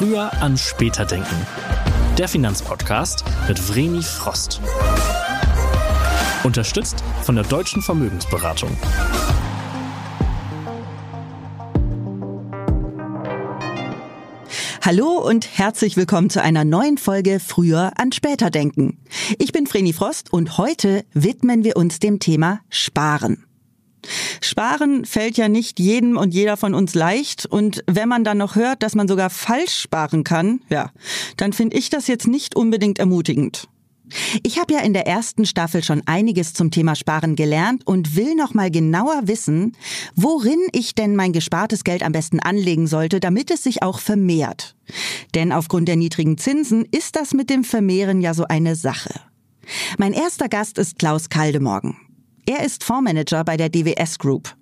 Früher an später denken. Der Finanzpodcast mit Vreni Frost. Unterstützt von der Deutschen Vermögensberatung. Hallo und herzlich willkommen zu einer neuen Folge Früher an später denken. Ich bin Vreni Frost und heute widmen wir uns dem Thema Sparen. Sparen fällt ja nicht jedem und jeder von uns leicht. Und wenn man dann noch hört, dass man sogar falsch sparen kann, ja, dann finde ich das jetzt nicht unbedingt ermutigend. Ich habe ja in der ersten Staffel schon einiges zum Thema Sparen gelernt und will noch mal genauer wissen, worin ich denn mein gespartes Geld am besten anlegen sollte, damit es sich auch vermehrt. Denn aufgrund der niedrigen Zinsen ist das mit dem Vermehren ja so eine Sache. Mein erster Gast ist Klaus Kaldemorgen. Er ist Fondsmanager bei der DWS Group.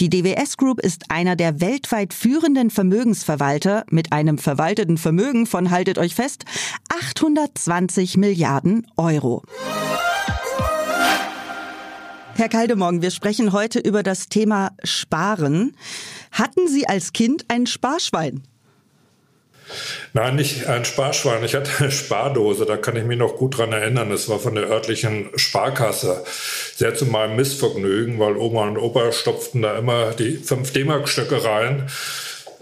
Die DWS Group ist einer der weltweit führenden Vermögensverwalter mit einem verwalteten Vermögen von, haltet euch fest, 820 Milliarden Euro. Herr Kaldemorgen, wir sprechen heute über das Thema Sparen. Hatten Sie als Kind ein Sparschwein? Nein, nicht ein Sparschwein. Ich hatte eine Spardose, da kann ich mich noch gut dran erinnern. Das war von der örtlichen Sparkasse. Sehr zu meinem Missvergnügen, weil Oma und Opa stopften da immer die 5 D-Mark-Stücke rein.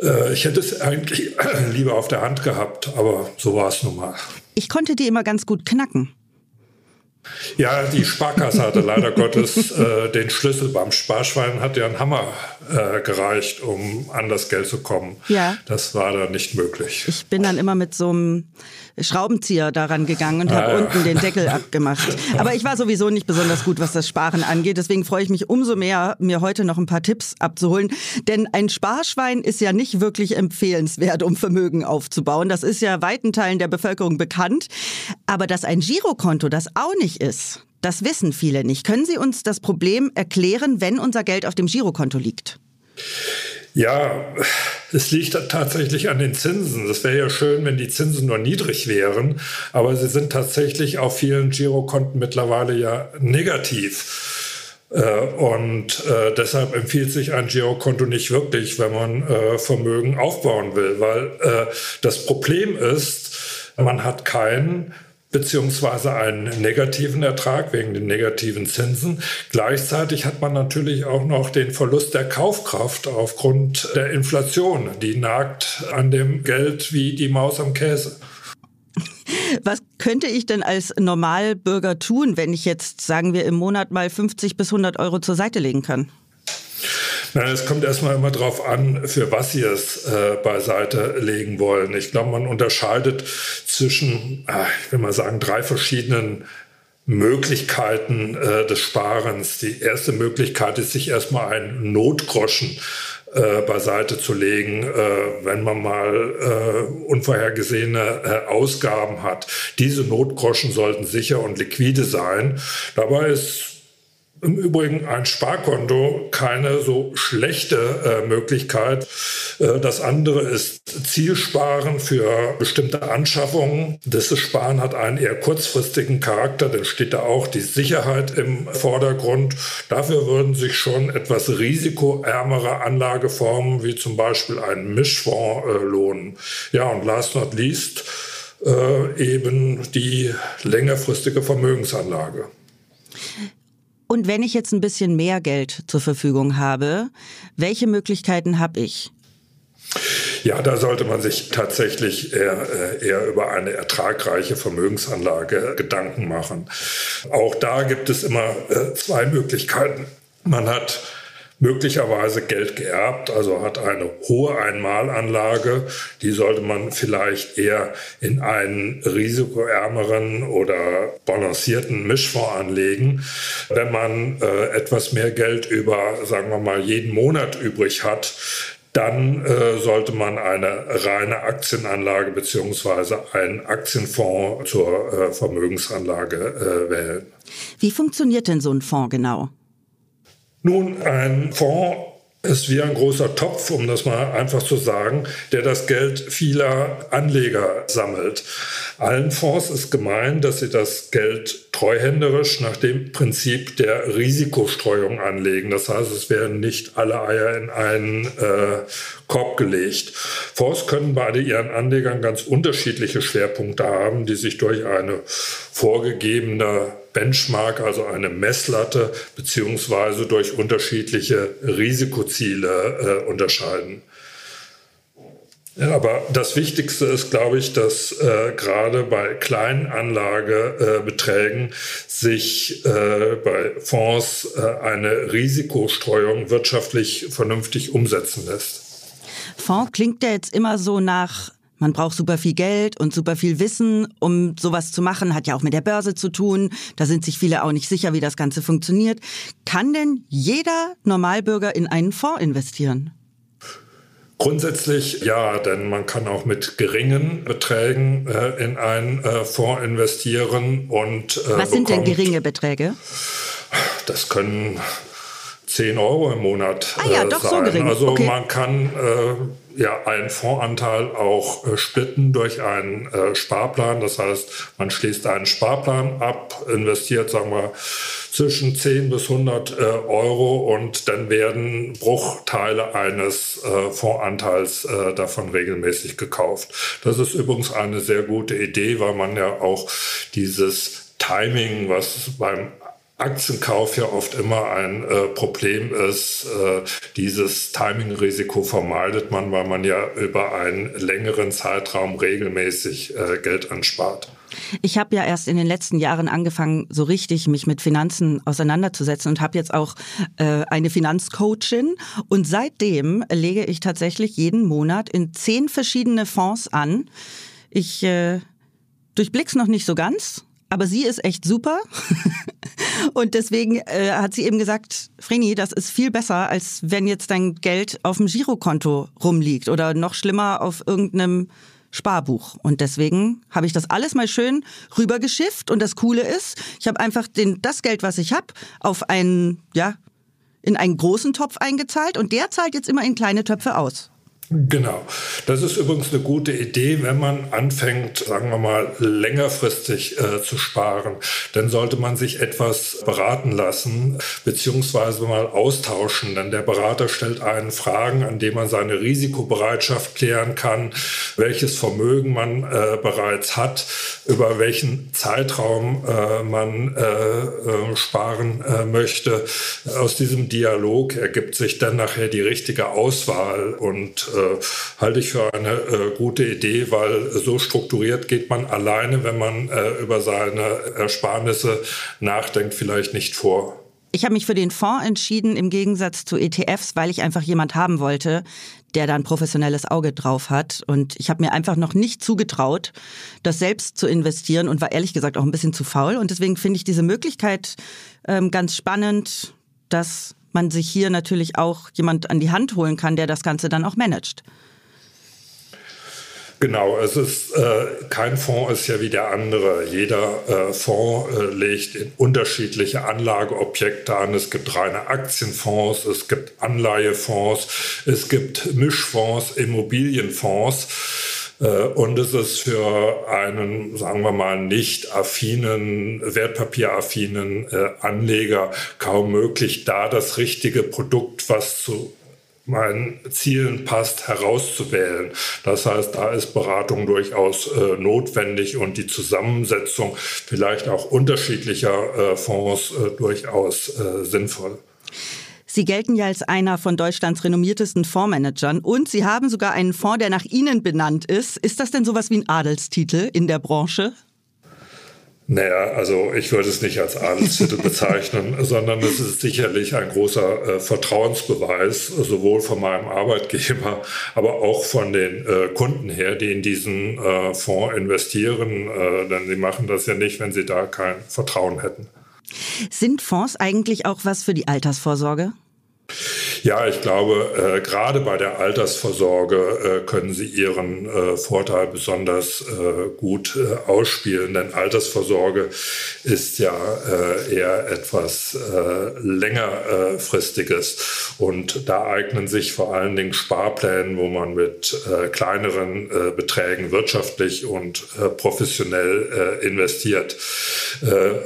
Äh, ich hätte es eigentlich lieber auf der Hand gehabt, aber so war es nun mal. Ich konnte die immer ganz gut knacken. Ja, die Sparkasse hatte leider Gottes äh, den Schlüssel. Beim Sparschwein hat ja ein Hammer äh, gereicht, um an das Geld zu kommen. Ja. Das war dann nicht möglich. Ich bin dann immer mit so einem Schraubenzieher daran gegangen und habe ah, ja. unten den Deckel abgemacht. Aber ich war sowieso nicht besonders gut, was das Sparen angeht. Deswegen freue ich mich umso mehr, mir heute noch ein paar Tipps abzuholen. Denn ein Sparschwein ist ja nicht wirklich empfehlenswert, um Vermögen aufzubauen. Das ist ja weiten Teilen der Bevölkerung bekannt. Aber dass ein Girokonto das auch nicht ist, das wissen viele nicht. Können Sie uns das Problem erklären, wenn unser Geld auf dem Girokonto liegt? Ja, es liegt tatsächlich an den Zinsen. Es wäre ja schön, wenn die Zinsen nur niedrig wären, aber sie sind tatsächlich auf vielen Girokonten mittlerweile ja negativ. Äh, und äh, deshalb empfiehlt sich ein Girokonto nicht wirklich, wenn man äh, Vermögen aufbauen will, weil das Problem ist, man hat keinen beziehungsweise einen negativen Ertrag wegen den negativen Zinsen. Gleichzeitig hat man natürlich auch noch den Verlust der Kaufkraft aufgrund der Inflation. Die nagt an dem Geld wie die Maus am Käse. Was könnte ich denn als Normalbürger tun, wenn ich jetzt, sagen wir, im Monat mal 50 bis 100 Euro zur Seite legen kann? Nein, es kommt erstmal immer darauf an, für was Sie es äh, beiseite legen wollen. Ich glaube, man unterscheidet zwischen, äh, ich will mal sagen, drei verschiedenen Möglichkeiten äh, des Sparens. Die erste Möglichkeit ist, sich erstmal einen Notgroschen äh, beiseite zu legen, äh, wenn man mal äh, unvorhergesehene äh, Ausgaben hat. Diese Notgroschen sollten sicher und liquide sein. Dabei ist im Übrigen ein Sparkonto keine so schlechte äh, Möglichkeit. Äh, das andere ist Zielsparen für bestimmte Anschaffungen. Dieses Sparen hat einen eher kurzfristigen Charakter, denn steht da auch die Sicherheit im Vordergrund. Dafür würden sich schon etwas risikoärmere Anlageformen wie zum Beispiel ein Mischfonds äh, lohnen. Ja, und last not least äh, eben die längerfristige Vermögensanlage. Und wenn ich jetzt ein bisschen mehr Geld zur Verfügung habe, welche Möglichkeiten habe ich? Ja, da sollte man sich tatsächlich eher, äh, eher über eine ertragreiche Vermögensanlage Gedanken machen. Auch da gibt es immer äh, zwei Möglichkeiten. Man hat möglicherweise Geld geerbt, also hat eine hohe Einmalanlage. Die sollte man vielleicht eher in einen risikoärmeren oder balancierten Mischfonds anlegen. Wenn man äh, etwas mehr Geld über, sagen wir mal, jeden Monat übrig hat, dann äh, sollte man eine reine Aktienanlage beziehungsweise einen Aktienfonds zur äh, Vermögensanlage äh, wählen. Wie funktioniert denn so ein Fonds genau? Nun, ein Fonds ist wie ein großer Topf, um das mal einfach zu sagen, der das Geld vieler Anleger sammelt. Allen Fonds ist gemein, dass sie das Geld treuhänderisch nach dem Prinzip der Risikostreuung anlegen. Das heißt, es werden nicht alle Eier in einen äh, Korb gelegt. Fonds können bei ihren Anlegern ganz unterschiedliche Schwerpunkte haben, die sich durch eine vorgegebene Benchmark, also eine Messlatte, beziehungsweise durch unterschiedliche Risikoziele äh, unterscheiden. Ja, aber das Wichtigste ist, glaube ich, dass äh, gerade bei kleinen Anlagebeträgen sich äh, bei Fonds äh, eine Risikostreuung wirtschaftlich vernünftig umsetzen lässt. Fonds klingt ja jetzt immer so nach man braucht super viel Geld und super viel Wissen, um sowas zu machen. Hat ja auch mit der Börse zu tun. Da sind sich viele auch nicht sicher, wie das Ganze funktioniert. Kann denn jeder Normalbürger in einen Fonds investieren? Grundsätzlich ja, denn man kann auch mit geringen Beträgen äh, in einen äh, Fonds investieren und äh, was sind denn geringe Beträge? Das können 10 Euro im Monat ah, ja, doch, sein. So gering. Also okay. man kann äh, ja einen Fondsanteil auch äh, splitten durch einen äh, Sparplan. Das heißt, man schließt einen Sparplan ab, investiert, sagen wir, zwischen 10 bis 100 äh, Euro und dann werden Bruchteile eines äh, Fondsanteils äh, davon regelmäßig gekauft. Das ist übrigens eine sehr gute Idee, weil man ja auch dieses Timing, was beim Aktienkauf ja oft immer ein äh, Problem ist. Äh, dieses Timing-Risiko vermeidet man, weil man ja über einen längeren Zeitraum regelmäßig äh, Geld anspart. Ich habe ja erst in den letzten Jahren angefangen, so richtig mich mit Finanzen auseinanderzusetzen und habe jetzt auch äh, eine Finanzcoachin. Und seitdem lege ich tatsächlich jeden Monat in zehn verschiedene Fonds an. Ich äh, durchblick's noch nicht so ganz, aber sie ist echt super. Und deswegen äh, hat sie eben gesagt, Vreni, das ist viel besser, als wenn jetzt dein Geld auf dem Girokonto rumliegt oder noch schlimmer auf irgendeinem Sparbuch. Und deswegen habe ich das alles mal schön rübergeschifft. Und das Coole ist, ich habe einfach den, das Geld, was ich habe, auf einen, ja, in einen großen Topf eingezahlt und der zahlt jetzt immer in kleine Töpfe aus. Genau. Das ist übrigens eine gute Idee, wenn man anfängt, sagen wir mal, längerfristig äh, zu sparen. Dann sollte man sich etwas beraten lassen, beziehungsweise mal austauschen. Denn der Berater stellt einen Fragen, an denen man seine Risikobereitschaft klären kann, welches Vermögen man äh, bereits hat, über welchen Zeitraum äh, man äh, äh, sparen äh, möchte. Aus diesem Dialog ergibt sich dann nachher die richtige Auswahl und halte ich für eine äh, gute Idee, weil so strukturiert geht man alleine, wenn man äh, über seine Ersparnisse nachdenkt, vielleicht nicht vor. Ich habe mich für den Fonds entschieden im Gegensatz zu ETFs, weil ich einfach jemand haben wollte, der da ein professionelles Auge drauf hat. Und ich habe mir einfach noch nicht zugetraut, das selbst zu investieren und war ehrlich gesagt auch ein bisschen zu faul. Und deswegen finde ich diese Möglichkeit ähm, ganz spannend, dass man sich hier natürlich auch jemand an die Hand holen kann, der das Ganze dann auch managt. Genau, es ist äh, kein Fonds ist ja wie der andere. Jeder äh, Fonds äh, legt in unterschiedliche Anlageobjekte an. Es gibt reine Aktienfonds, es gibt Anleihefonds, es gibt Mischfonds, Immobilienfonds. Äh, und es ist für einen, sagen wir mal, nicht affinen, wertpapieraffinen äh, Anleger kaum möglich, da das richtige Produkt, was zu meinen Zielen passt, herauszuwählen. Das heißt, da ist Beratung durchaus äh, notwendig und die Zusammensetzung vielleicht auch unterschiedlicher äh, Fonds äh, durchaus äh, sinnvoll. Sie gelten ja als einer von Deutschlands renommiertesten Fondsmanagern und Sie haben sogar einen Fonds, der nach Ihnen benannt ist. Ist das denn sowas wie ein Adelstitel in der Branche? Naja, also ich würde es nicht als Adelstitel bezeichnen, sondern es ist sicherlich ein großer äh, Vertrauensbeweis, sowohl von meinem Arbeitgeber, aber auch von den äh, Kunden her, die in diesen äh, Fonds investieren. Äh, denn sie machen das ja nicht, wenn sie da kein Vertrauen hätten. Sind Fonds eigentlich auch was für die Altersvorsorge? Ja, ich glaube, äh, gerade bei der Altersvorsorge äh, können Sie Ihren äh, Vorteil besonders äh, gut äh, ausspielen, denn Altersvorsorge ist ja äh, eher etwas längerfristiges und da eignen sich vor allen Dingen Sparpläne, wo man mit kleineren Beträgen wirtschaftlich und professionell investiert.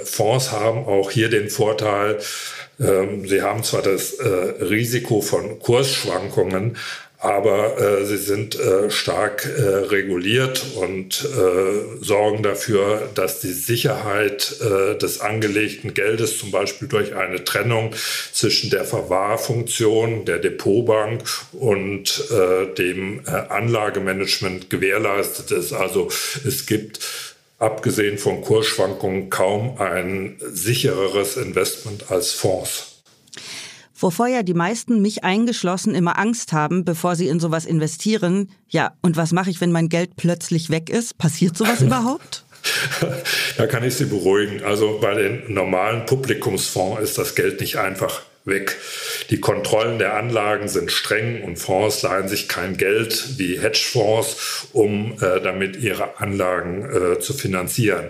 Fonds haben auch hier den Vorteil, sie haben zwar das äh, Risiko von Kursschwankungen, aber äh, sie sind äh, stark äh, reguliert und äh, sorgen dafür, dass die Sicherheit äh, des angelegten Geldes zum Beispiel durch eine Trennung zwischen der Verwahrfunktion der Depotbank und dem Anlagemanagement gewährleistet ist. Also es gibt abgesehen von Kursschwankungen kaum ein sichereres Investment als Fonds. Wovor ja die meisten, mich eingeschlossen, immer Angst haben, bevor sie in sowas investieren. Ja, und was mache ich, wenn mein Geld plötzlich weg ist? Passiert sowas überhaupt? Da kann ich Sie beruhigen. Also bei den normalen Publikumsfonds ist das Geld nicht einfach weg. Die Kontrollen der Anlagen sind streng und Fonds leihen sich kein Geld wie Hedgefonds, um äh, damit ihre Anlagen äh, zu finanzieren.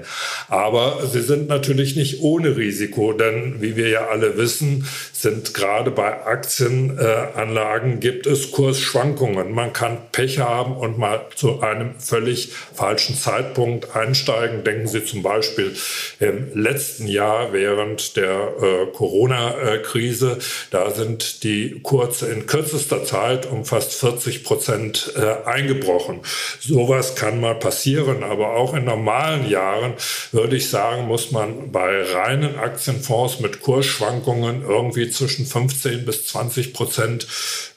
Aber sie sind natürlich nicht ohne Risiko, denn wie wir ja alle wissen, sind gerade bei Aktienanlagen äh, gibt es Kursschwankungen. Man kann Pech haben und mal zu einem völlig falschen Zeitpunkt einsteigen. Denken Sie zum Beispiel im letzten Jahr während der äh, Corona-Krise Krise. Da sind die Kurse in kürzester Zeit um fast 40 Prozent äh, eingebrochen. Sowas kann mal passieren, aber auch in normalen Jahren würde ich sagen, muss man bei reinen Aktienfonds mit Kursschwankungen irgendwie zwischen 15 bis 20 Prozent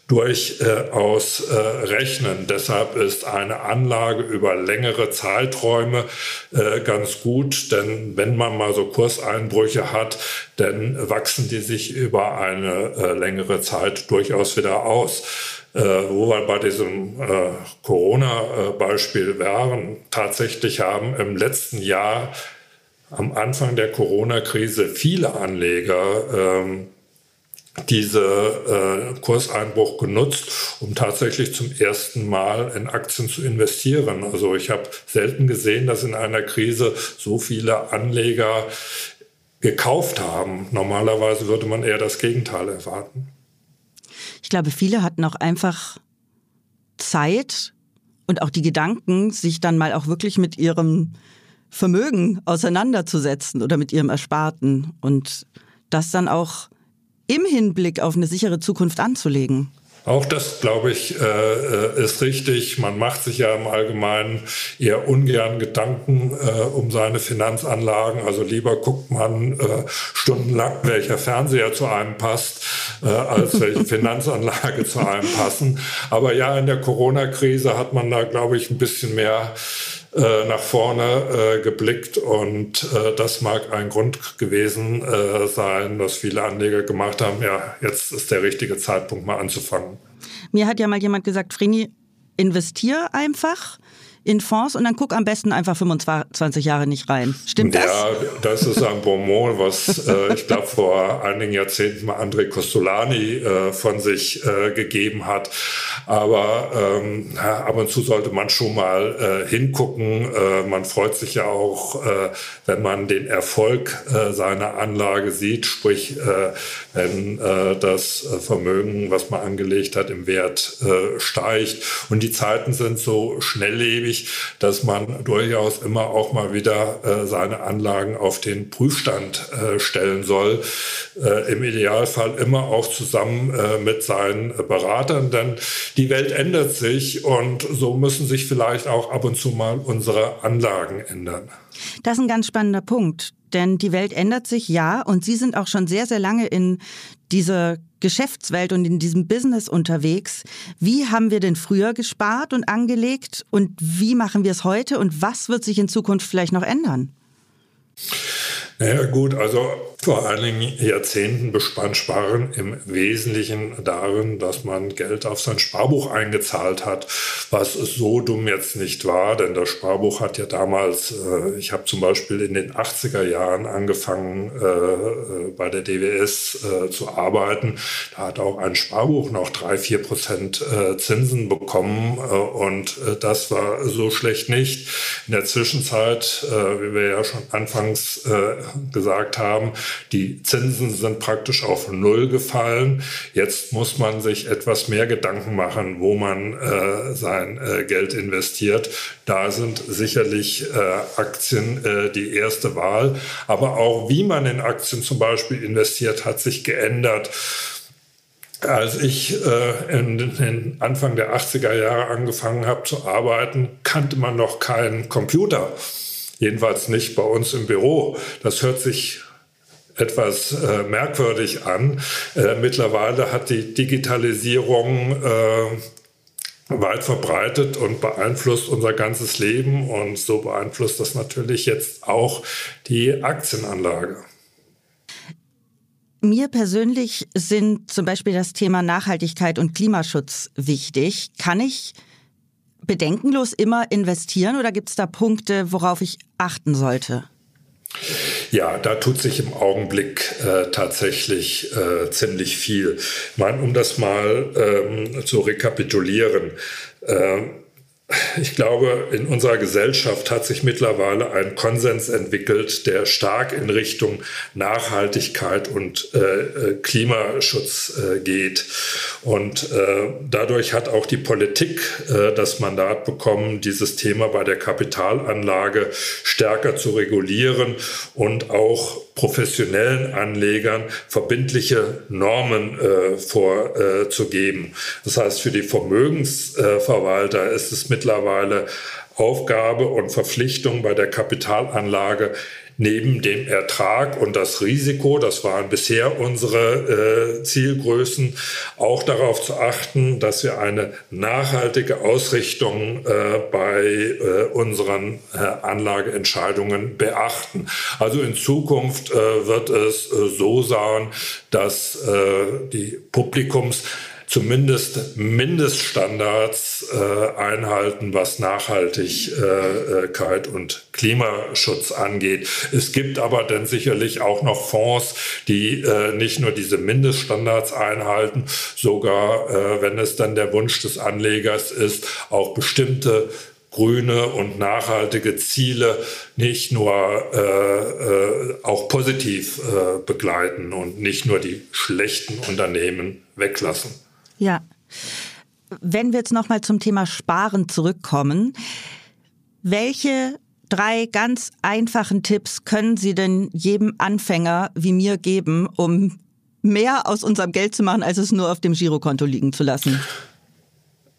durchaus äh, rechnen. Deshalb ist eine Anlage über längere Zeiträume äh, ganz gut, denn wenn man mal so Kurseinbrüche hat, dann wachsen die sich über eine äh, längere Zeit durchaus wieder aus. Äh, wo wir bei diesem äh, Corona-Beispiel wären, tatsächlich haben im letzten Jahr am Anfang der Corona-Krise viele Anleger ähm, diese äh, Kurseinbruch genutzt, um tatsächlich zum ersten Mal in Aktien zu investieren. Also ich habe selten gesehen, dass in einer Krise so viele Anleger gekauft haben. Normalerweise würde man eher das Gegenteil erwarten. Ich glaube, viele hatten auch einfach Zeit und auch die Gedanken, sich dann mal auch wirklich mit ihrem Vermögen auseinanderzusetzen oder mit ihrem Ersparten und das dann auch im Hinblick auf eine sichere Zukunft anzulegen? Auch das, glaube ich, äh, äh, ist richtig. Man macht sich ja im Allgemeinen eher ungern Gedanken äh, um seine Finanzanlagen. Also lieber guckt man stundenlang, welcher Fernseher zu einem passt, als welche Finanzanlage zu einem passen. Aber ja, in der Corona-Krise hat man da, glaube ich, ein bisschen mehr äh, nach vorne äh, geblickt und äh, das mag ein Grund gewesen äh, sein, dass viele Anleger gemacht haben, ja, jetzt ist der richtige Zeitpunkt mal anzufangen. Mir hat ja mal jemand gesagt, Vreni, investier einfach in Fonds und dann guck am besten einfach 25 Jahre nicht rein. Stimmt das? Ja, das ist ein Bonmot, was äh, ich glaube vor einigen Jahrzehnten mal André Costolani äh, von sich äh, gegeben hat. Aber ähm, ja, ab und zu sollte man schon mal äh, hingucken. Äh, man freut sich ja auch, äh, wenn man den Erfolg seiner Anlage sieht, sprich, wenn das Vermögen, was man angelegt hat, im Wert steigt. Und die Zeiten sind so schnelllebig wichtig, dass man durchaus immer auch mal wieder äh, seine Anlagen auf den Prüfstand äh, stellen soll. Äh, Im Idealfall immer auch zusammen äh, mit seinen Beratern, denn die Welt ändert sich und so müssen sich vielleicht auch ab und zu mal unsere Anlagen ändern. Das ist ein ganz spannender Punkt, denn die Welt ändert sich ja und Sie sind auch schon sehr, sehr lange in dieser Geschäftswelt und in diesem Business unterwegs. Wie haben wir denn früher gespart und angelegt und wie machen wir es heute und was wird sich in Zukunft vielleicht noch ändern? Naja gut, also vor einigen Jahrzehnten bestand Sparen im Wesentlichen darin, dass man Geld auf sein Sparbuch eingezahlt hat, was so dumm jetzt nicht war, denn das Sparbuch hat ja damals, äh, ich habe zum Beispiel in den 80er Jahren angefangen äh, äh bei der DWS äh, zu arbeiten, da hat auch ein Sparbuch noch drei, vier Prozent äh, Zinsen bekommen äh, und das war so schlecht nicht. In der Zwischenzeit, wie wir ja schon anfangs gesagt haben, die Zinsen sind praktisch auf Null gefallen. Jetzt muss man sich etwas mehr Gedanken machen, wo man äh, sein äh, Geld investiert. Da sind sicherlich äh, Aktien äh, die erste Wahl. Aber auch wie man in Aktien zum Beispiel investiert, hat sich geändert. Als ich äh, in, in Anfang der 80er Jahre angefangen habe zu arbeiten, kannte man noch keinen Computer. Jedenfalls nicht bei uns im Büro. Das hört sich etwas äh, merkwürdig an. Äh, mittlerweile hat die Digitalisierung äh, weit verbreitet und beeinflusst unser ganzes Leben und so beeinflusst das natürlich jetzt auch die Aktienanlage. Mir persönlich sind zum Beispiel das Thema Nachhaltigkeit und Klimaschutz wichtig. Kann ich bedenkenlos immer investieren oder gibt es da Punkte, worauf ich achten sollte? Ja, da tut sich im Augenblick äh, tatsächlich äh, ziemlich viel. Ich meine, um das mal ähm, zu rekapitulieren. Äh, ich glaube, in unserer Gesellschaft hat sich mittlerweile ein Konsens entwickelt, der stark in Richtung Nachhaltigkeit und äh, äh, Klimaschutz äh, geht. Und äh, dadurch hat auch die Politik äh, das Mandat bekommen, dieses Thema bei der Kapitalanlage stärker zu regulieren und auch professionellen Anlegern verbindliche Normen äh, vorzugeben. das heißt, für die Vermögensverwalter ist es mittlerweile Aufgabe und Verpflichtung bei der Kapitalanlage neben dem Ertrag und das Risiko, das waren bisher unsere äh, Zielgrößen, auch darauf zu achten, dass wir eine nachhaltige Ausrichtung äh, bei äh, unseren äh, Anlageentscheidungen beachten. Also in Zukunft äh, wird es äh, so sein, dass die Publikums zumindest Mindeststandards äh, einhalten, was Nachhaltigkeit und Klimaschutz angeht. Es gibt aber dann sicherlich auch noch Fonds, die äh, nicht nur diese Mindeststandards einhalten, sogar, äh, wenn es dann der Wunsch des Anlegers ist, auch bestimmte grüne und nachhaltige Ziele nicht nur äh, äh, auch positiv äh, begleiten und nicht nur die schlechten Unternehmen weglassen. Ja. Wenn wir jetzt nochmal zum Thema Sparen zurückkommen, welche drei ganz einfachen Tipps können Sie denn jedem Anfänger wie mir geben, um mehr aus unserem Geld zu machen, als es nur auf dem Girokonto liegen zu lassen?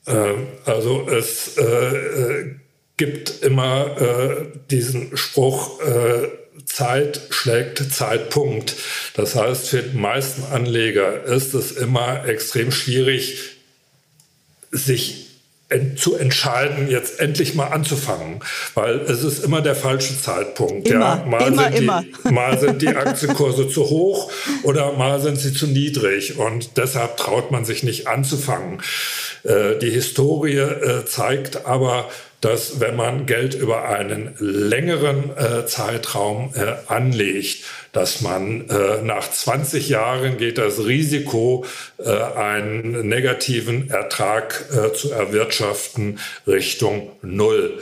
Äh, also es äh, äh, gibt immer äh, diesen Spruch, äh, Zeit schlägt Zeitpunkt. Das heißt, für die meisten Anleger ist es immer extrem schwierig, sich zu entscheiden, jetzt endlich mal anzufangen, weil es ist immer der falsche Zeitpunkt. Immer, ja, mal, immer, sind die, immer. mal sind die Aktienkurse zu hoch oder mal sind sie zu niedrig und deshalb traut man sich nicht anzufangen. Äh, die Historie äh, zeigt aber, dass wenn man Geld über einen längeren äh, Zeitraum äh, anlegt, dass man äh, nach 20 Jahren geht das Risiko, äh, einen negativen Ertrag zu erwirtschaften, Richtung Null.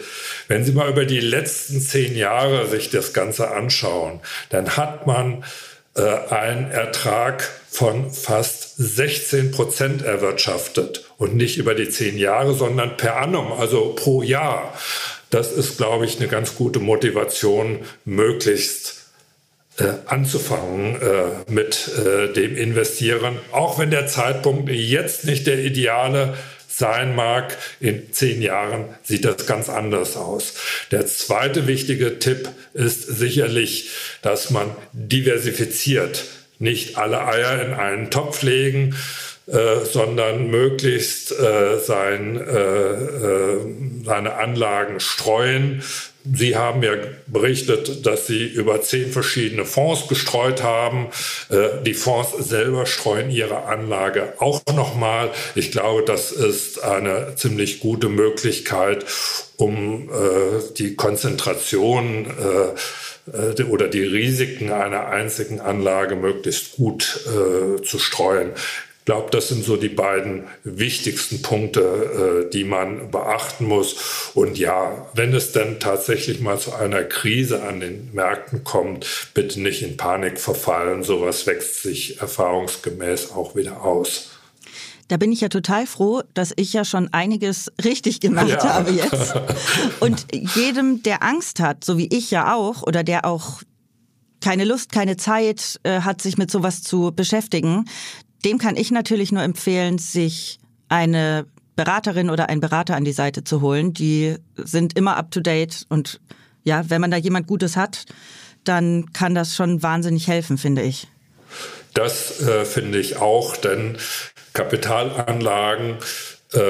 Wenn Sie mal über die letzten zehn Jahre sich das Ganze anschauen, dann hat man äh, einen Ertrag von fast 16 Prozent erwirtschaftet und nicht über die zehn Jahre, sondern per annum, also pro Jahr. Das ist, glaube ich, eine ganz gute Motivation, möglichst äh, anzufangen äh, mit äh, dem Investieren, auch wenn der Zeitpunkt jetzt nicht der ideale sein mag, in zehn Jahren sieht das ganz anders aus. Der zweite wichtige Tipp ist sicherlich, dass man diversifiziert, nicht alle Eier in einen Topf legen, äh, sondern möglichst äh, sein, äh, äh, seine Anlagen streuen Sie haben ja berichtet, dass Sie über zehn verschiedene Fonds gestreut haben. Äh, die Fonds selber streuen ihre Anlage auch nochmal. Ich glaube, das ist eine ziemlich gute Möglichkeit, um äh, die Konzentration äh, oder die Risiken einer einzigen Anlage möglichst gut zu streuen glaube, das sind so die beiden wichtigsten Punkte, äh, die man beachten muss. Und ja, wenn es dann tatsächlich mal zu einer Krise an den Märkten kommt, bitte nicht in Panik verfallen. Sowas wächst sich erfahrungsgemäß auch wieder aus. Da bin ich ja total froh, dass ich ja schon einiges richtig gemacht ja. habe jetzt. Und jedem, der Angst hat, so wie ich ja auch, oder der auch keine Lust, keine Zeit äh, hat, sich mit sowas zu beschäftigen, dem kann ich natürlich nur empfehlen, sich eine Beraterin oder einen Berater an die Seite zu holen. Die sind immer up to date und ja, wenn man da jemand Gutes hat, dann kann das schon wahnsinnig helfen, finde ich. Das äh, finde ich auch, denn Kapitalanlagen äh,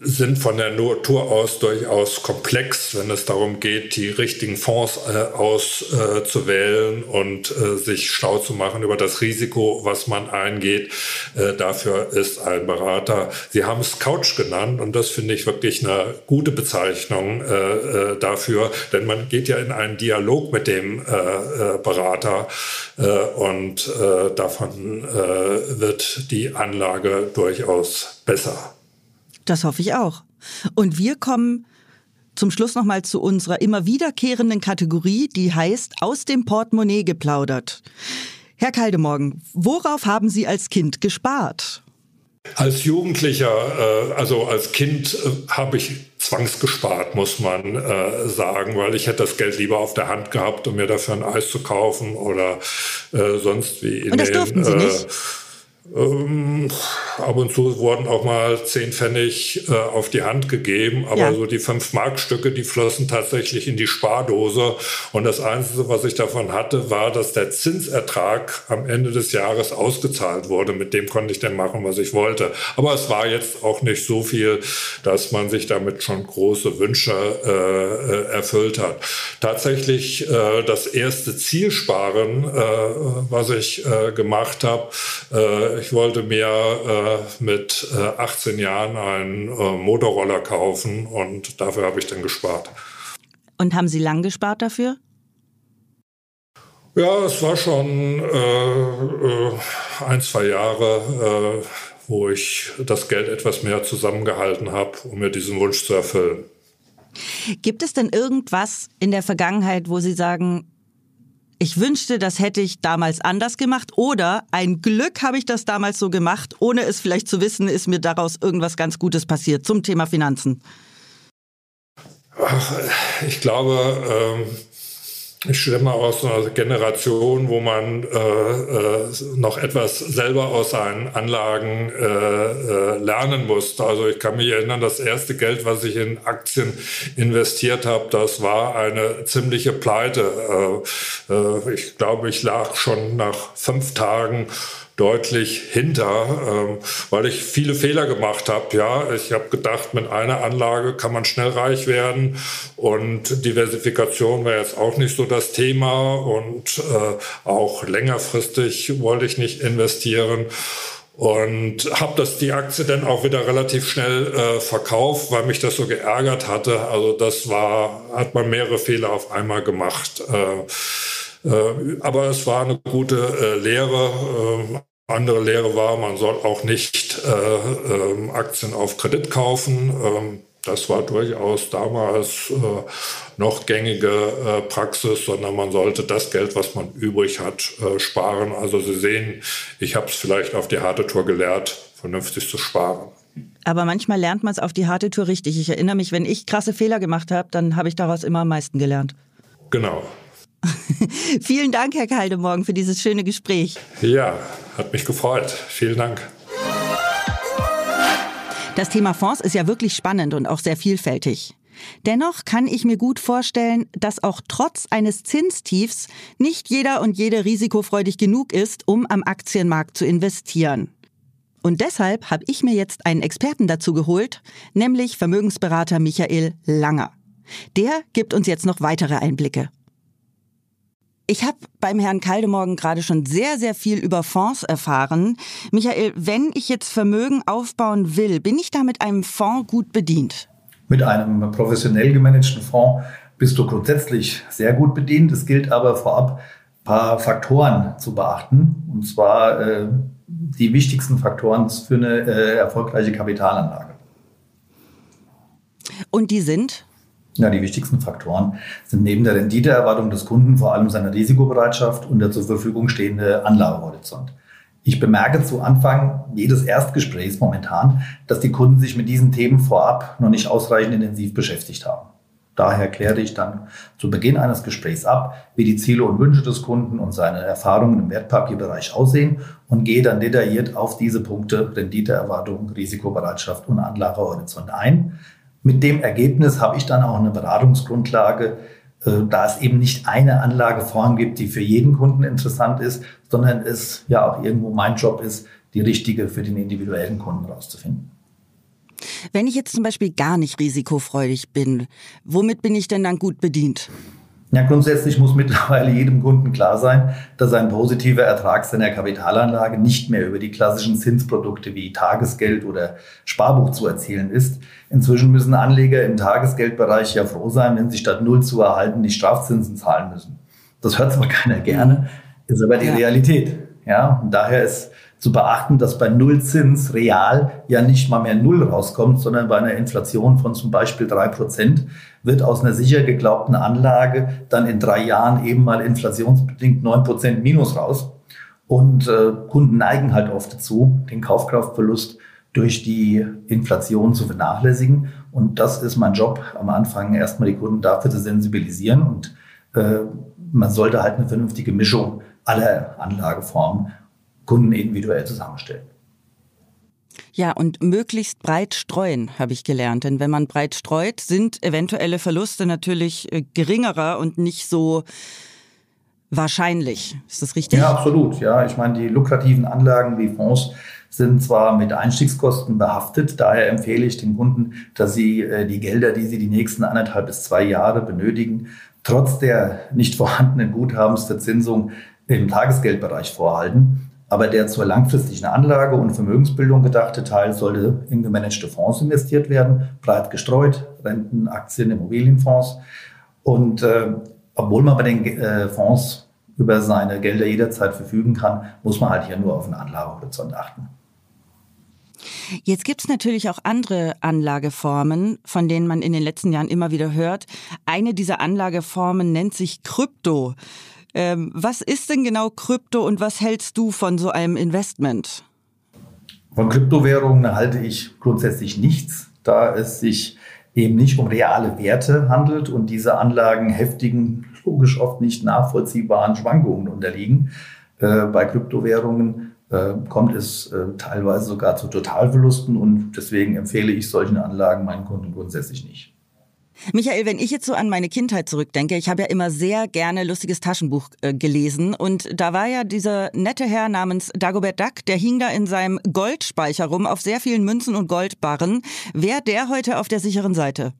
sind von der Natur aus durchaus komplex, wenn es darum geht, die richtigen Fonds äh, auszuwählen äh, und äh, sich schlau zu machen über das Risiko, was man eingeht. Äh, dafür ist ein Berater, Sie haben es Couch genannt und das finde ich wirklich eine gute Bezeichnung dafür, denn man geht ja in einen Dialog mit dem Berater und davon wird die Anlage durchaus besser. Das hoffe ich auch. Und wir kommen zum Schluss nochmal zu unserer immer wiederkehrenden Kategorie, die heißt aus dem Portemonnaie geplaudert. Herr Kaldemorgen, worauf haben Sie als Kind gespart? Als Jugendlicher, äh, also als Kind äh, habe ich zwangsgespart, muss man äh, sagen, weil ich hätte das Geld lieber auf der Hand gehabt, um mir dafür ein Eis zu kaufen oder sonst wie. In Und das den, durften Sie nicht? Ähm, ab und zu wurden auch mal 10 Pfennig äh, auf die Hand gegeben, aber ja. so die 5-Mark-Stücke, die flossen tatsächlich in die Spardose. Und das Einzige, was ich davon hatte, war, dass der Zinsertrag am Ende des Jahres ausgezahlt wurde. Mit dem konnte ich dann machen, was ich wollte. Aber es war jetzt auch nicht so viel, dass man sich damit schon große Wünsche äh, äh erfüllt hat. Tatsächlich äh, das erste Zielsparen, äh, was ich äh, gemacht habe, ich wollte mir äh, mit äh, 18 Jahren einen äh, Motorroller kaufen und dafür habe ich dann gespart. Und haben Sie lang gespart dafür? Ja, es war schon äh, äh, ein, zwei Jahre, äh, wo ich das Geld etwas mehr zusammengehalten habe, um mir diesen Wunsch zu erfüllen. Gibt es denn irgendwas in der Vergangenheit, wo Sie sagen, ich wünschte, das hätte ich damals anders gemacht oder ein Glück habe ich das damals so gemacht, ohne es vielleicht zu wissen, ist mir daraus irgendwas ganz Gutes passiert zum Thema Finanzen. Ach, ich glaube, ähm, ich stamme aus einer Generation, wo man äh, äh, noch etwas selber aus seinen Anlagen äh, äh, lernen musste. Also ich kann mich erinnern, das erste Geld, was ich in Aktien investiert habe, das war eine ziemliche Pleite. Äh, äh, ich glaube, ich lag schon nach fünf Tagen deutlich hinter, ähm, weil ich viele Fehler gemacht habe. Ja, ich habe gedacht, mit einer Anlage kann man schnell reich werden und Diversifikation war jetzt auch nicht so das Thema und äh, auch längerfristig wollte ich nicht investieren und habe das die Aktie dann auch wieder relativ schnell äh, verkauft, weil mich das so geärgert hatte. Also das war, hat man mehrere Fehler auf einmal gemacht. Äh, äh aber es war eine gute äh, Lehre. Andere Lehre war, man soll auch nicht äh, äh, Aktien auf Kredit kaufen. Ähm, das war durchaus damals äh, noch gängige äh, Praxis, sondern man sollte das Geld, was man übrig hat, äh, sparen. Also Sie sehen, ich habe es vielleicht auf die harte Tour gelehrt, vernünftig zu sparen. Aber manchmal lernt man es auf die harte Tour richtig. Ich erinnere mich, wenn ich krasse Fehler gemacht habe, dann habe ich daraus immer am meisten gelernt. Genau. Vielen Dank, Herr Kaldemorgen, für dieses schöne Gespräch. Ja, hat mich gefreut. Vielen Dank. Das Thema Fonds ist ja wirklich spannend und auch sehr vielfältig. Dennoch kann ich mir gut vorstellen, dass auch trotz eines Zinstiefs nicht jeder und jede risikofreudig genug ist, um am Aktienmarkt zu investieren. Und deshalb habe ich mir jetzt einen Experten dazu geholt, nämlich Vermögensberater Michael Langer. Der gibt uns jetzt noch weitere Einblicke. Ich habe beim Herrn Kaldemorgen gerade schon sehr, sehr viel über Fonds erfahren. Michael, wenn ich jetzt Vermögen aufbauen will, bin ich da mit einem Fonds gut bedient? Mit einem professionell gemanagten Fonds bist du grundsätzlich sehr gut bedient. Es gilt aber vorab, ein paar Faktoren zu beachten. Und zwar äh, die wichtigsten Faktoren für eine äh, erfolgreiche Kapitalanlage. Und die sind? Ja, die wichtigsten Faktoren sind neben der Renditeerwartung des Kunden vor allem seine Risikobereitschaft und der zur Verfügung stehende Anlagehorizont. Ich bemerke zu Anfang jedes Erstgesprächs momentan, dass die Kunden sich mit diesen Themen vorab noch nicht ausreichend intensiv beschäftigt haben. Daher kläre ich dann zu Beginn eines Gesprächs ab, wie die Ziele und Wünsche des Kunden und seine Erfahrungen im Wertpapierbereich aussehen und gehe dann detailliert auf diese Punkte Renditeerwartung, Risikobereitschaft und Anlagehorizont ein. Mit dem Ergebnis habe ich dann auch eine Beratungsgrundlage, äh, da es eben nicht eine Anlageform gibt, die für jeden Kunden interessant ist, sondern es ja auch irgendwo mein Job ist, die richtige für den individuellen Kunden rauszufinden. Wenn ich jetzt zum Beispiel gar nicht risikofreudig bin, womit bin ich denn dann gut bedient? Ja, grundsätzlich muss mittlerweile jedem Kunden klar sein, dass ein positiver Ertrag seiner Kapitalanlage nicht mehr über die klassischen Zinsprodukte wie Tagesgeld oder Sparbuch zu erzielen ist. Inzwischen müssen Anleger im Tagesgeldbereich ja froh sein, wenn sie statt Null zu erhalten die Strafzinsen zahlen müssen. Das hört zwar keiner gerne, ist aber die ja. Realität. Ja, und daher ist zu beachten, dass bei Nullzins real ja nicht mal mehr Null rauskommt, sondern bei einer Inflation von zum Beispiel drei Prozent wird aus einer sicher geglaubten Anlage dann in drei Jahren eben mal inflationsbedingt neun Prozent Minus raus. Und äh, Kunden neigen halt oft dazu, den Kaufkraftverlust durch die Inflation zu vernachlässigen. Und das ist mein Job, am Anfang erstmal die Kunden dafür zu sensibilisieren. Und äh, man sollte halt eine vernünftige Mischung aller Anlageformen Kunden individuell zusammenstellen. Ja, und möglichst breit streuen, habe ich gelernt. Denn wenn man breit streut, sind eventuelle Verluste natürlich äh, geringerer und nicht so wahrscheinlich. Ist das richtig? Ja, absolut. Ja, ich meine, die lukrativen Anlagen wie Fonds sind zwar mit Einstiegskosten behaftet, daher empfehle ich den Kunden, dass sie äh, die Gelder, die sie die nächsten anderthalb bis zwei Jahre benötigen, trotz der nicht vorhandenen Guthabensverzinsung im Tagesgeldbereich vorhalten. Aber der zur langfristigen Anlage und Vermögensbildung gedachte Teil sollte in gemanagte Fonds investiert werden, breit gestreut, Renten, Aktien, Immobilienfonds. Und äh, obwohl man bei den äh, Fonds über seine Gelder jederzeit verfügen kann, muss man halt hier nur auf den Anlagehorizont achten. Jetzt gibt es natürlich auch andere Anlageformen, von denen man in den letzten Jahren immer wieder hört. Eine dieser Anlageformen nennt sich Krypto. Ähm, was ist denn genau Krypto und was hältst du von so einem Investment? Von Kryptowährungen halte ich grundsätzlich nichts, da es sich eben nicht um reale Werte handelt und diese Anlagen heftigen, logisch oft nicht nachvollziehbaren Schwankungen unterliegen. Äh, bei Kryptowährungen äh, kommt es äh, teilweise sogar zu Totalverlusten und deswegen empfehle ich solchen Anlagen meinen Kunden grundsätzlich nicht. Michael, wenn ich jetzt so an meine Kindheit zurückdenke, ich habe ja immer sehr gerne lustiges Taschenbuch äh, gelesen und da war ja dieser nette Herr namens Dagobert Duck, der hing da in seinem Goldspeicher rum auf sehr vielen Münzen und Goldbarren. Wäre der heute auf der sicheren Seite?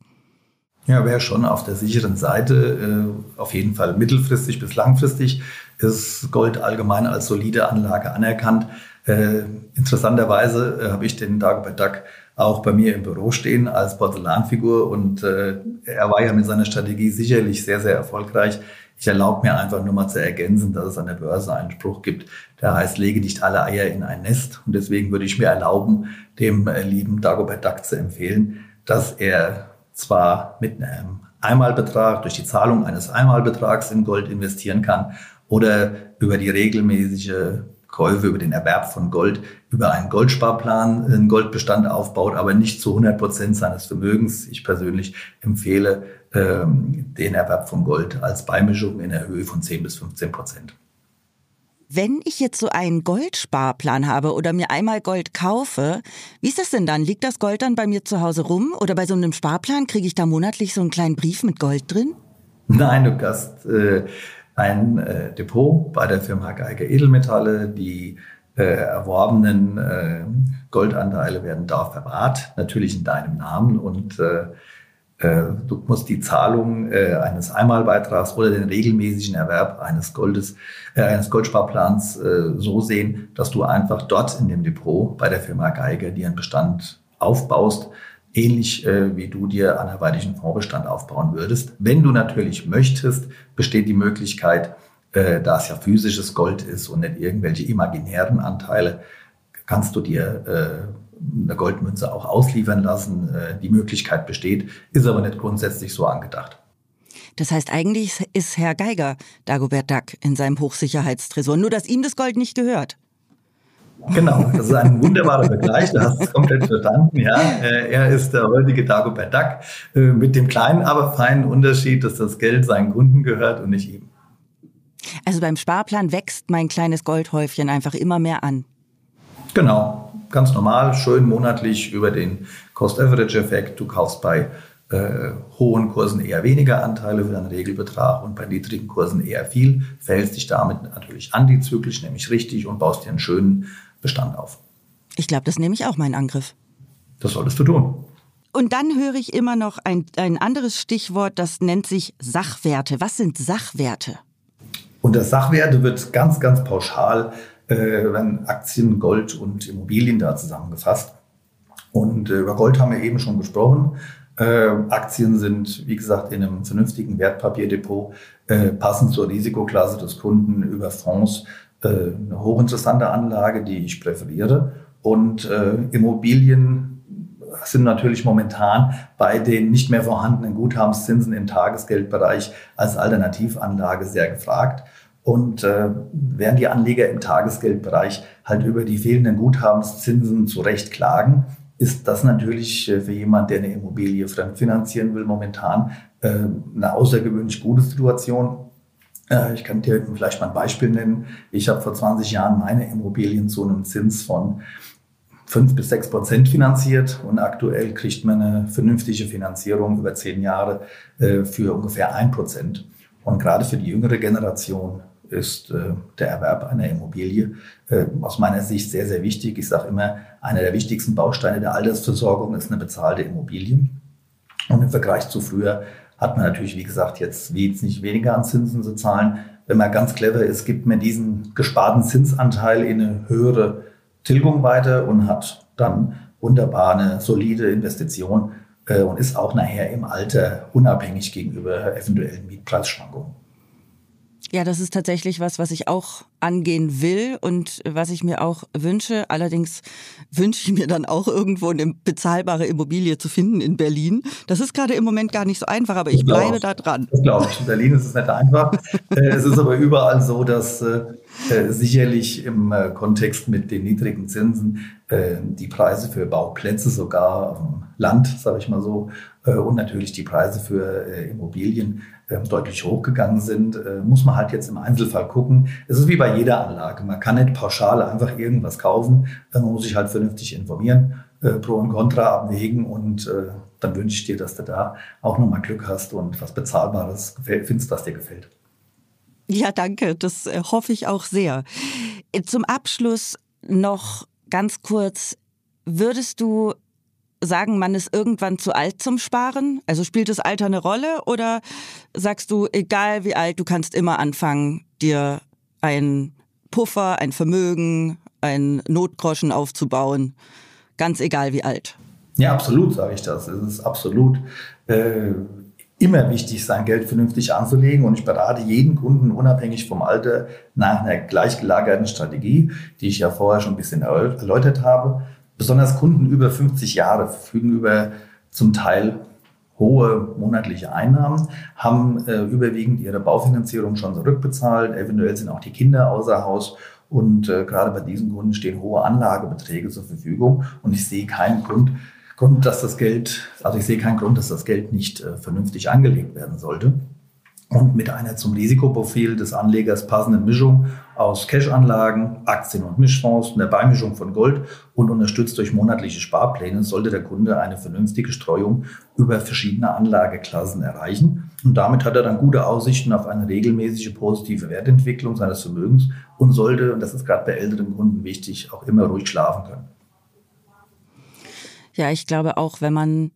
Ja, wäre schon auf der sicheren Seite. Äh, auf jeden Fall mittelfristig bis langfristig ist Gold allgemein als solide Anlage anerkannt. Äh, interessanterweise äh, habe ich den Dagobert Duck auch bei mir im Büro stehen als Porzellanfigur und äh, er war ja mit seiner Strategie sicherlich sehr, sehr erfolgreich. Ich erlaube mir einfach nur mal zu ergänzen, dass es an der Börse einen Spruch gibt, der heißt, lege nicht alle Eier in ein Nest. Und deswegen würde ich mir erlauben, dem äh, lieben Dagobert Duck zu empfehlen, dass er zwar mit einem Einmalbetrag durch die Zahlung eines Einmalbetrags in Gold investieren kann oder über die regelmäßige Käufe, über den Erwerb von Gold, über einen Goldsparplan einen Goldbestand aufbaut, aber nicht zu 100 Prozent seines Vermögens. Ich persönlich empfehle ähm, den Erwerb von Gold als Beimischung in der Höhe von 10 bis 15 Prozent. Wenn ich jetzt so einen Goldsparplan habe oder mir einmal Gold kaufe, wie ist das denn dann? Liegt das Gold dann bei mir zu Hause rum oder bei so einem Sparplan kriege ich da monatlich so einen kleinen Brief mit Gold drin? Nein, du hast äh, ein äh, Depot bei der Firma Geiger Edelmetalle. Die äh, erworbenen äh, Goldanteile werden da verwahrt, natürlich in deinem Namen. Und äh, Äh, du musst die Zahlung äh, eines Einmalbeitrags oder den regelmäßigen Erwerb eines Goldes, eines Goldsparplans so sehen, dass du einfach dort in dem Depot bei der Firma Geiger dir einen Bestand aufbaust, ähnlich äh, wie du dir anderweitigen Fondsbestand aufbauen würdest. Wenn du natürlich möchtest, besteht die Möglichkeit, äh, da es ja physisches Gold ist und nicht irgendwelche imaginären Anteile, kannst du dir äh, eine Goldmünze auch ausliefern lassen. Äh, die Möglichkeit besteht, ist aber nicht grundsätzlich so angedacht. Das heißt, eigentlich ist Herr Geiger Dagobert Duck in seinem Hochsicherheitstresor, nur dass ihm das Gold nicht gehört. Genau, das ist ein wunderbarer Vergleich, du hast es komplett verstanden. Ja. Äh, er ist der heutige Dagobert Duck äh, mit dem kleinen, aber feinen Unterschied, dass das Geld seinen Kunden gehört und nicht ihm. Also beim Sparplan wächst mein kleines Goldhäufchen einfach immer mehr an. Genau, ganz normal, schön monatlich über den Cost-Average-Effekt. Du kaufst bei äh, hohen Kursen eher weniger Anteile für deinen Regelbetrag und bei niedrigen Kursen eher viel, verhältst dich damit natürlich antizyklisch, nämlich richtig und baust dir einen schönen Bestand auf. Ich glaube, das nehme ich auch meinen Angriff. Das solltest du tun. Und dann höre ich immer noch ein, ein anderes Stichwort, das nennt sich Sachwerte. Was sind Sachwerte? Unter Sachwerte wird ganz, ganz pauschal äh, werden Aktien, Gold und Immobilien da zusammengefasst. Und äh, über Gold haben wir eben schon gesprochen. Äh, Aktien sind, wie gesagt, in einem vernünftigen Wertpapierdepot äh, passend zur Risikoklasse des Kunden über Fonds äh, eine hochinteressante Anlage, die ich präferiere. Und äh, Immobilien sind natürlich momentan bei den nicht mehr vorhandenen Guthabenszinsen im Tagesgeldbereich als Alternativanlage sehr gefragt. Und äh, während die Anleger im Tagesgeldbereich halt über die fehlenden Guthabenszinsen zu Recht klagen, ist das natürlich äh, für jemand, der eine Immobilie fremdfinanzieren will, momentan eine außergewöhnlich gute Situation. Äh, ich kann dir vielleicht mal ein Beispiel nennen. Ich habe vor 20 Jahren meine Immobilien zu einem Zins von 5 bis 6 Prozent finanziert und aktuell kriegt man eine vernünftige Finanzierung über zehn Jahre für ungefähr ein Prozent. Und gerade für die jüngere Generation ist äh, der Erwerb einer Immobilie äh, aus meiner Sicht sehr, sehr wichtig. Ich sage immer, einer der wichtigsten Bausteine der Altersversorgung ist eine bezahlte Immobilie. Und im Vergleich zu früher hat man natürlich, wie gesagt, jetzt, nicht weniger an Zinsen zu zahlen. Wenn man ganz clever ist, gibt man diesen gesparten Zinsanteil in eine höhere Tilgung weiter und hat dann wunderbar eine solide Investition äh, und ist auch nachher im Alter unabhängig gegenüber eventuellen Mietpreisschwankungen. Ja, das ist tatsächlich was, was ich auch angehen will und was ich mir auch wünsche. Allerdings wünsche ich mir dann auch irgendwo eine bezahlbare Immobilie zu finden in Berlin. Das ist gerade im Moment gar nicht so einfach, aber ich bleibe da dran. Das glaube ich. In Berlin ist es nicht einfach. Äh, es ist aber überall so, dass äh, äh, sicherlich im äh, Kontext mit den niedrigen Zinsen äh, die Preise für Bauplätze sogar auf dem Land, sage ich mal so, äh, und natürlich die Preise für Immobilien deutlich hochgegangen sind, äh, muss man halt jetzt im Einzelfall gucken. Es ist wie bei jeder Anlage. Man kann nicht pauschal einfach irgendwas kaufen. Man muss sich halt vernünftig informieren, äh, Pro und Contra abwägen und äh, dann wünsche ich dir, dass du da auch nochmal Glück hast und was Bezahlbares findest, was dir gefällt. Ja, danke. Das hoffe ich auch sehr. Zum Abschluss noch ganz kurz. Würdest du sagen, man ist irgendwann zu alt zum Sparen? Also spielt das Alter eine Rolle oder sagst du, egal wie alt, du kannst immer anfangen, dir ein Puffer, ein Vermögen, ein Notgroschen aufzubauen, ganz egal wie alt? Ja, absolut, sage ich das. Es ist absolut äh, immer wichtig, sein Geld vernünftig anzulegen. Und ich berate jeden Kunden unabhängig vom Alter nach einer gleichgelagerten Strategie, die ich ja vorher schon ein bisschen erläutert habe. Besonders Kunden über 50 Jahre verfügen über zum Teil hohe monatliche Einnahmen, haben äh, überwiegend ihre Baufinanzierung schon zurückbezahlt, eventuell sind auch die Kinder außer Haus. Und äh, gerade bei diesen Kunden stehen hohe Anlagebeträge zur Verfügung. Und ich sehe keinen Grund, Grund, dass das Geld, also ich sehe keinen Grund, dass das Geld nicht äh, vernünftig angelegt werden sollte. Und mit einer zum Risikoprofil des Anlegers passenden Mischung aus Cash-Anlagen, Aktien und Mischfonds, einer Beimischung von Gold und unterstützt durch monatliche Sparpläne sollte der Kunde eine vernünftige Streuung über verschiedene Anlageklassen erreichen. Und damit hat er dann gute Aussichten auf eine regelmäßige positive Wertentwicklung seines Vermögens und sollte, und das ist gerade bei älteren Kunden wichtig, auch immer ruhig schlafen können. Ja, ich glaube auch, wenn man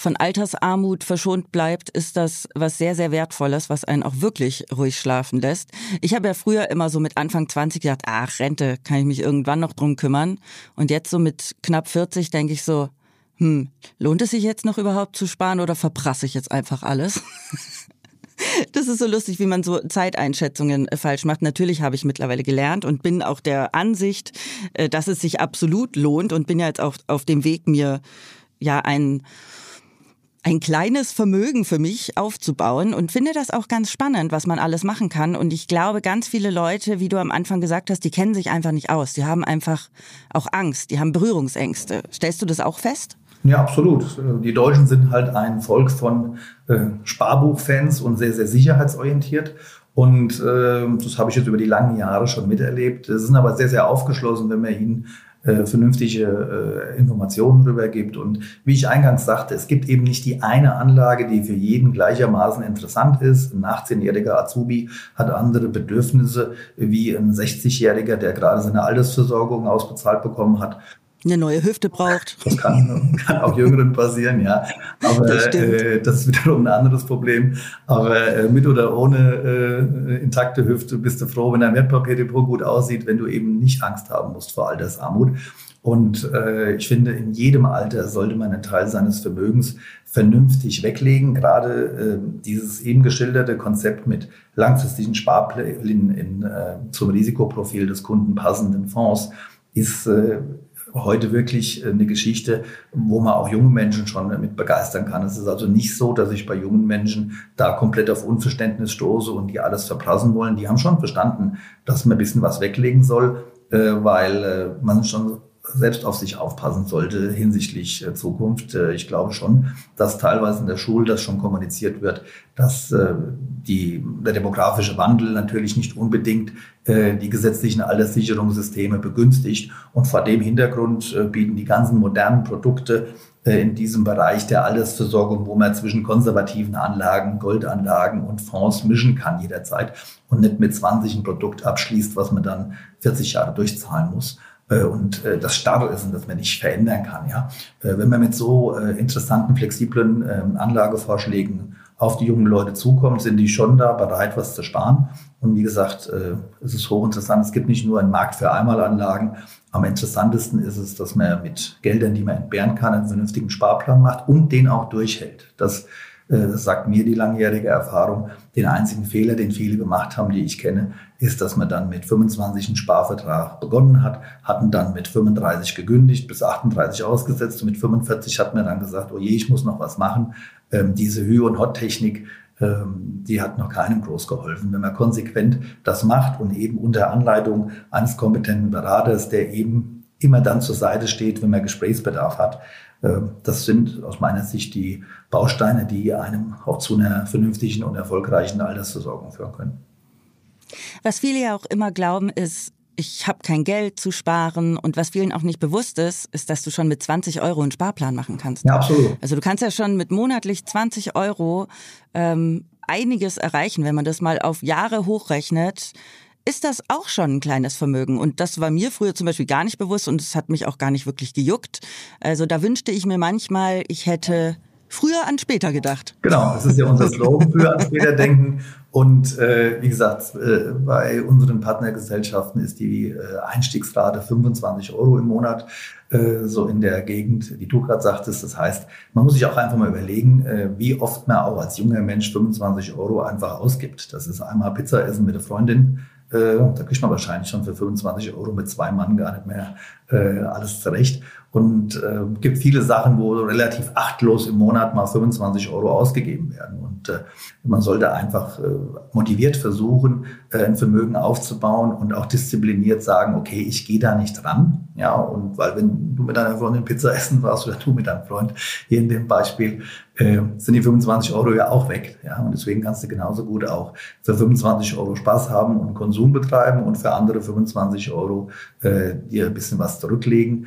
von Altersarmut verschont bleibt, ist das was sehr, sehr Wertvolles, was einen auch wirklich ruhig schlafen lässt. Ich habe ja früher immer so mit Anfang 20 gedacht, ach, Rente, kann ich mich irgendwann noch drum kümmern. Und jetzt so mit knapp 40 denke ich so, hm, lohnt es sich jetzt noch überhaupt zu sparen oder verprasse ich jetzt einfach alles? Das ist so lustig, wie man so Zeiteinschätzungen äh, falsch macht. Natürlich habe ich mittlerweile gelernt und bin auch der Ansicht, äh, dass es sich absolut lohnt und bin ja jetzt auch auf dem Weg, mir ja ein ein kleines Vermögen für mich aufzubauen und finde das auch ganz spannend, was man alles machen kann. Und ich glaube, ganz viele Leute, wie du am Anfang gesagt hast, die kennen sich einfach nicht aus. Die haben einfach auch Angst, die haben Berührungsängste. Stellst du das auch fest? Ja, absolut. Die Deutschen sind halt ein Volk von äh, Sparbuchfans und sehr, sehr sicherheitsorientiert. Und äh, das habe ich jetzt über die langen Jahre schon miterlebt. Sie sind aber sehr, sehr aufgeschlossen, wenn man ihnen äh, vernünftige äh, Informationen darüber gibt. Und wie ich eingangs sagte, es gibt eben nicht die eine Anlage, die für jeden gleichermaßen interessant ist. Ein 18-jähriger Azubi hat andere Bedürfnisse wie ein 60-jähriger, der gerade seine Altersversorgung ausbezahlt bekommen hat eine neue Hüfte braucht. Das kann, kann auch Jüngeren passieren, ja. Aber das, äh, das ist wiederum ein anderes Problem. Aber äh, mit oder ohne äh, intakte Hüfte bist du froh, wenn dein Wertpapierdepot gut aussieht, wenn du eben nicht Angst haben musst vor Altersarmut. Und äh, ich finde, in jedem Alter sollte man einen Teil seines Vermögens vernünftig weglegen. Gerade äh, dieses eben geschilderte Konzept mit langfristigen Sparplänen in, äh, zum Risikoprofil des Kunden passenden Fonds ist äh, heute wirklich äh, eine Geschichte, wo man auch junge Menschen schon mit begeistern kann. Es ist also nicht so, dass ich bei jungen Menschen da komplett auf Unverständnis stoße und die alles verprassen wollen. Die haben schon verstanden, dass man ein bisschen was weglegen soll, äh, weil äh, man schon selbst auf sich aufpassen sollte hinsichtlich äh, Zukunft. Äh, ich glaube schon, dass teilweise in der Schule das schon kommuniziert wird, dass äh, die, der demografische Wandel natürlich nicht unbedingt die gesetzlichen Alterssicherungssysteme begünstigt. Und vor dem Hintergrund bieten die ganzen modernen Produkte in diesem Bereich der Altersversorgung, wo man zwischen konservativen Anlagen, Goldanlagen und Fonds mischen kann jederzeit und nicht mit 20 ein Produkt abschließt, was man dann 40 Jahre durchzahlen muss. Äh, und äh, das starr ist und das man nicht verändern kann. Ja? Äh, wenn man mit so interessanten, flexiblen ähm, Anlagevorschlägen auf die jungen Leute zukommt, sind die schon da bereit, was zu sparen. Und wie gesagt, es ist hochinteressant. Es gibt nicht nur einen Markt für Einmalanlagen. Am interessantesten ist es, dass man mit Geldern, die man entbehren kann, einen vernünftigen Sparplan macht und den auch durchhält. Das das sagt mir die langjährige Erfahrung. Den einzigen Fehler, den viele gemacht haben, die ich kenne, ist, dass man dann mit 25 einen Sparvertrag begonnen hat, hatten dann mit 35 gekündigt, bis 38 ausgesetzt und mit 45 hat man dann gesagt, oh je, ich muss noch was machen. Ähm, diese Hü- und Hot-Technik, ähm, die hat noch keinem groß geholfen. Wenn man konsequent das macht und eben unter Anleitung eines kompetenten Beraters, der eben immer dann zur Seite steht, wenn man Gesprächsbedarf hat, ähm, das sind aus meiner Sicht die Bausteine, die einem auch zu einer vernünftigen und erfolgreichen Altersversorgung führen können. Was viele ja auch immer glauben, ist, ich habe kein Geld zu sparen und was vielen auch nicht bewusst ist, ist, dass du schon mit 20 Euro einen Sparplan machen kannst. Ja, absolut. Also du kannst ja schon mit monatlich 20 Euro ähm, einiges erreichen, wenn man das mal auf Jahre hochrechnet ist das auch schon ein kleines Vermögen. Und das war mir früher zum Beispiel gar nicht bewusst und es hat mich auch gar nicht wirklich gejuckt. Also da wünschte ich mir manchmal, ich hätte früher an später gedacht. Genau, das ist ja unser Slogan, früher an später denken. Und äh, wie gesagt, äh, bei unseren Partnergesellschaften ist die äh, Einstiegsrate 25 Euro im Monat, äh, so in der Gegend, die du gerade sagtest. Das heißt, man muss sich auch einfach mal überlegen, äh, wie oft man auch als junger Mensch 25 Euro einfach ausgibt. Das ist einmal Pizza essen mit der Freundin, äh, da kriegt man wahrscheinlich schon für 25 Euro mit zwei Mann gar nicht mehr äh, alles zurecht. Und äh, gibt viele Sachen, wo relativ achtlos im Monat mal 25 Euro ausgegeben werden. Und äh, man sollte einfach äh, motiviert versuchen, äh, ein Vermögen aufzubauen und auch diszipliniert sagen, okay, ich gehe da nicht ran. Ja, und weil wenn du mit deiner Freundin Pizza essen warst oder du mit deinem Freund, hier in dem Beispiel, äh, sind die 25 Euro ja auch weg. Ja, und deswegen kannst du genauso gut auch für 25 Euro Spaß haben und Konsum betreiben und für andere 25 Euro äh, dir ein bisschen was zurücklegen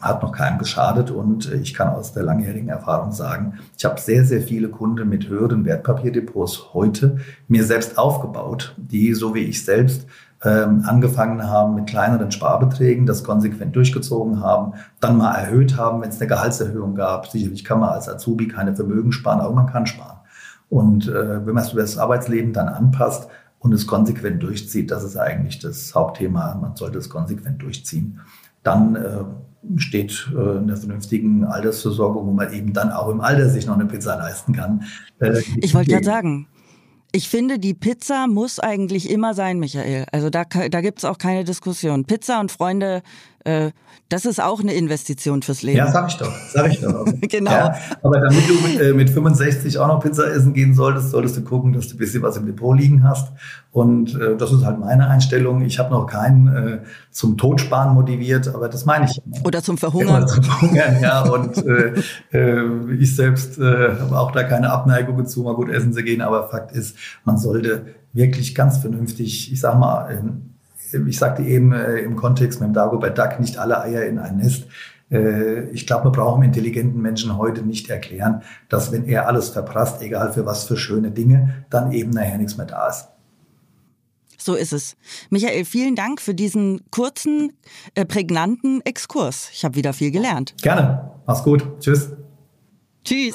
hat noch keinem geschadet und ich kann aus der langjährigen Erfahrung sagen, ich habe sehr, sehr viele Kunden mit höheren Wertpapierdepots heute mir selbst aufgebaut, die so wie ich selbst ähm, angefangen haben mit kleineren Sparbeträgen, das konsequent durchgezogen haben, dann mal erhöht haben, wenn es eine Gehaltserhöhung gab. Sicherlich kann man als Azubi keine Vermögen sparen, aber man kann sparen. Und äh, wenn man es über das Arbeitsleben dann anpasst und es konsequent durchzieht, das ist eigentlich das Hauptthema. Man sollte es konsequent durchziehen. Dann äh, steht äh, in der vernünftigen Altersversorgung, wo man eben dann auch im Alter sich noch eine Pizza leisten kann. Äh, ich wollte gerade sagen, ich finde, die Pizza muss eigentlich immer sein, Michael. Also da, da gibt es auch keine Diskussion. Pizza und Freunde das ist auch eine Investition fürs Leben. Ja, sag ich doch, sag ich doch. genau. Ja, aber damit du mit, äh, mit 65 auch noch Pizza essen gehen solltest, solltest du gucken, dass du ein bisschen was im Depot liegen hast. Und äh, das ist halt meine Einstellung. Ich habe noch keinen äh, zum Totsparen motiviert, aber das meine ich. Oder zum Verhungern. Oder zum Verhungern, ja. Und äh, äh, ich selbst äh, habe auch da keine Abneigung zu, mal gut essen zu gehen. Aber Fakt ist, man sollte wirklich ganz vernünftig, ich sag mal, ich sagte eben äh, im Kontext mit dem Dagobert Duck, nicht alle Eier in ein Nest. Äh, ich glaube, man braucht einem intelligenten Menschen heute nicht erklären, dass wenn er alles verprasst, egal für was für schöne Dinge, dann eben nachher nichts mehr da ist. So ist es. Michael, vielen Dank für diesen kurzen, äh, prägnanten Exkurs. Ich habe wieder viel gelernt. Gerne. Mach's gut. Tschüss. Tschüss.